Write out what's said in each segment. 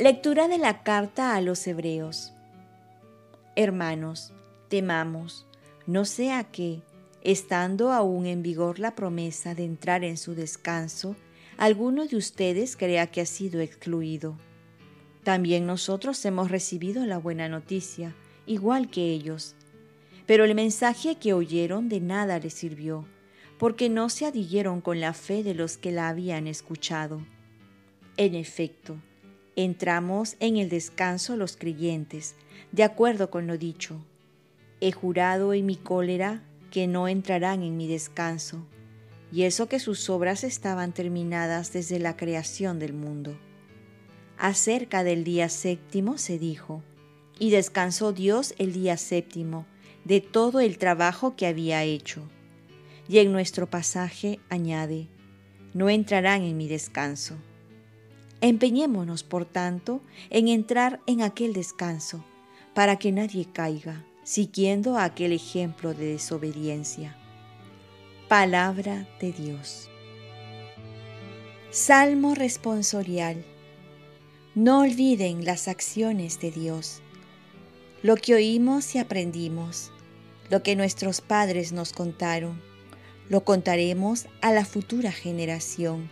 Lectura de la carta a los Hebreos. Hermanos, temamos, no sea que, estando aún en vigor la promesa de entrar en su descanso, alguno de ustedes crea que ha sido excluido. También nosotros hemos recibido la buena noticia, igual que ellos. Pero el mensaje que oyeron de nada les sirvió, porque no se adhirieron con la fe de los que la habían escuchado. En efecto, entramos en el descanso los creyentes, de acuerdo con lo dicho. He jurado en mi cólera que no entrarán en mi descanso, y eso que sus obras estaban terminadas desde la creación del mundo. Acerca del día séptimo se dijo, y descansó Dios el día séptimo de todo el trabajo que había hecho. Y en nuestro pasaje añade, no entrarán en mi descanso. Empeñémonos, por tanto, en entrar en aquel descanso, para que nadie caiga, siguiendo aquel ejemplo de desobediencia. Palabra de Dios. Salmo responsorial. No olviden las acciones de Dios, lo que oímos y aprendimos, lo que nuestros padres nos contaron, lo contaremos a la futura generación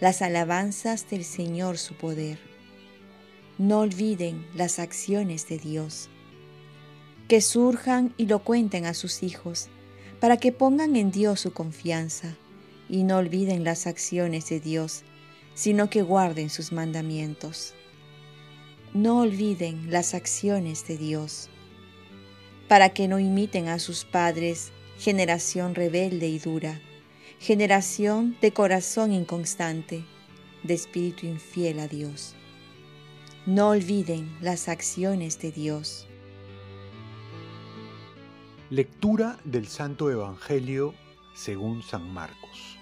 las alabanzas del Señor su poder. No olviden las acciones de Dios. Que surjan y lo cuenten a sus hijos, para que pongan en Dios su confianza y no olviden las acciones de Dios, sino que guarden sus mandamientos. No olviden las acciones de Dios, para que no imiten a sus padres, generación rebelde y dura generación de corazón inconstante, de espíritu infiel a Dios. No olviden las acciones de Dios. Lectura del Santo Evangelio según San Marcos.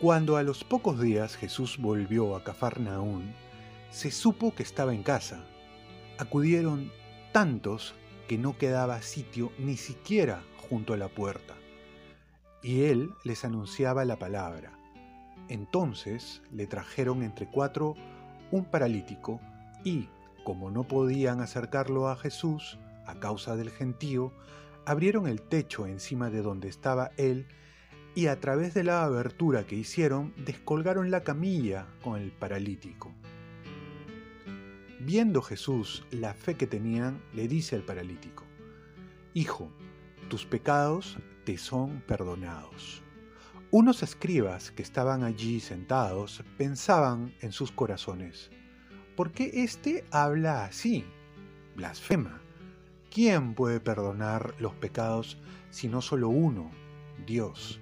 Cuando a los pocos días Jesús volvió a Cafarnaún, se supo que estaba en casa. Acudieron tantos que no quedaba sitio ni siquiera junto a la puerta y él les anunciaba la palabra. Entonces le trajeron entre cuatro un paralítico y, como no podían acercarlo a Jesús a causa del gentío, abrieron el techo encima de donde estaba él y a través de la abertura que hicieron descolgaron la camilla con el paralítico. Viendo Jesús la fe que tenían, le dice al paralítico, Hijo, tus pecados te son perdonados. Unos escribas que estaban allí sentados pensaban en sus corazones, ¿por qué éste habla así? Blasfema. ¿Quién puede perdonar los pecados si no solo uno, Dios?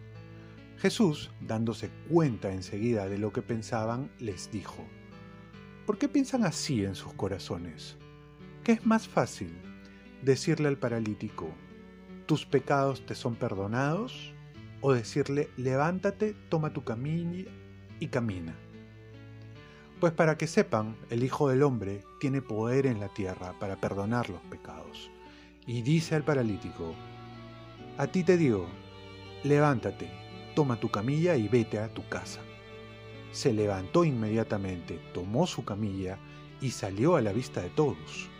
Jesús, dándose cuenta enseguida de lo que pensaban, les dijo, ¿por qué piensan así en sus corazones? ¿Qué es más fácil? Decirle al paralítico, tus pecados te son perdonados, o decirle, levántate, toma tu camilla y camina. Pues para que sepan, el Hijo del Hombre tiene poder en la tierra para perdonar los pecados. Y dice al paralítico, a ti te digo, levántate, toma tu camilla y vete a tu casa. Se levantó inmediatamente, tomó su camilla y salió a la vista de todos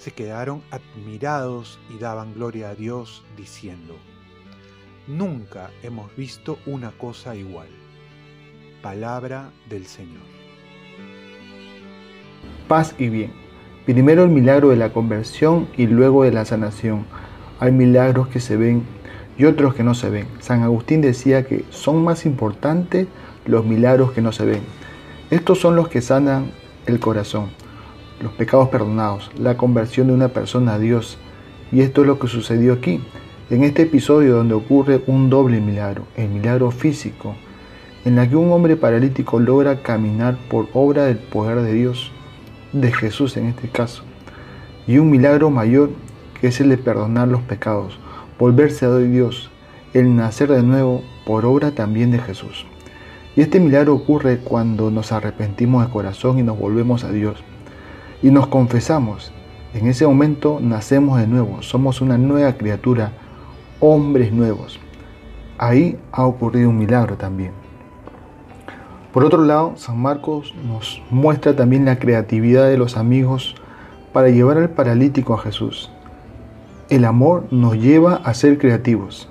se quedaron admirados y daban gloria a Dios diciendo, Nunca hemos visto una cosa igual. Palabra del Señor. Paz y bien. Primero el milagro de la conversión y luego de la sanación. Hay milagros que se ven y otros que no se ven. San Agustín decía que son más importantes los milagros que no se ven. Estos son los que sanan el corazón los pecados perdonados, la conversión de una persona a Dios. Y esto es lo que sucedió aquí, en este episodio donde ocurre un doble milagro, el milagro físico, en la que un hombre paralítico logra caminar por obra del poder de Dios, de Jesús en este caso, y un milagro mayor que es el de perdonar los pecados, volverse a Dios, el nacer de nuevo por obra también de Jesús. Y este milagro ocurre cuando nos arrepentimos de corazón y nos volvemos a Dios y nos confesamos. En ese momento nacemos de nuevo, somos una nueva criatura, hombres nuevos. Ahí ha ocurrido un milagro también. Por otro lado, San Marcos nos muestra también la creatividad de los amigos para llevar al paralítico a Jesús. El amor nos lleva a ser creativos.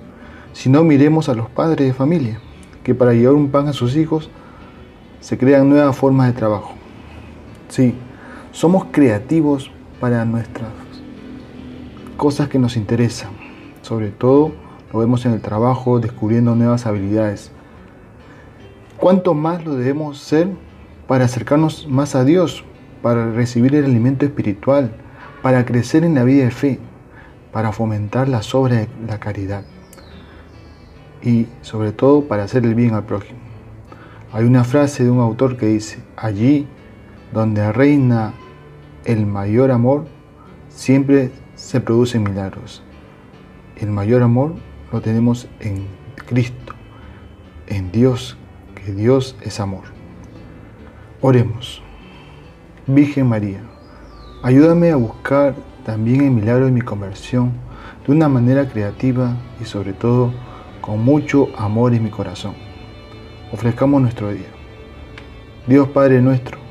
Si no, miremos a los padres de familia, que para llevar un pan a sus hijos se crean nuevas formas de trabajo. Sí, somos creativos para nuestras cosas que nos interesan. Sobre todo lo vemos en el trabajo, descubriendo nuevas habilidades. ¿Cuánto más lo debemos ser para acercarnos más a Dios, para recibir el alimento espiritual, para crecer en la vida de fe, para fomentar las obras de la caridad y sobre todo para hacer el bien al prójimo? Hay una frase de un autor que dice, allí donde reina el mayor amor, siempre se producen milagros. El mayor amor lo tenemos en Cristo, en Dios, que Dios es amor. Oremos. Virgen María, ayúdame a buscar también el milagro de mi conversión de una manera creativa y sobre todo con mucho amor en mi corazón. Ofrezcamos nuestro día. Dios Padre nuestro,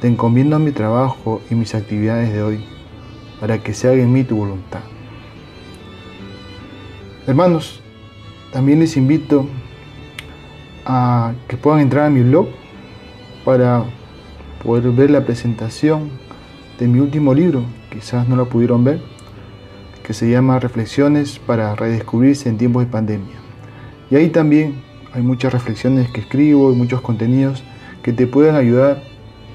te encomiendo mi trabajo y mis actividades de hoy para que se haga en mí tu voluntad. Hermanos, también les invito a que puedan entrar a mi blog para poder ver la presentación de mi último libro, quizás no lo pudieron ver, que se llama Reflexiones para redescubrirse en tiempos de pandemia. Y ahí también hay muchas reflexiones que escribo y muchos contenidos que te pueden ayudar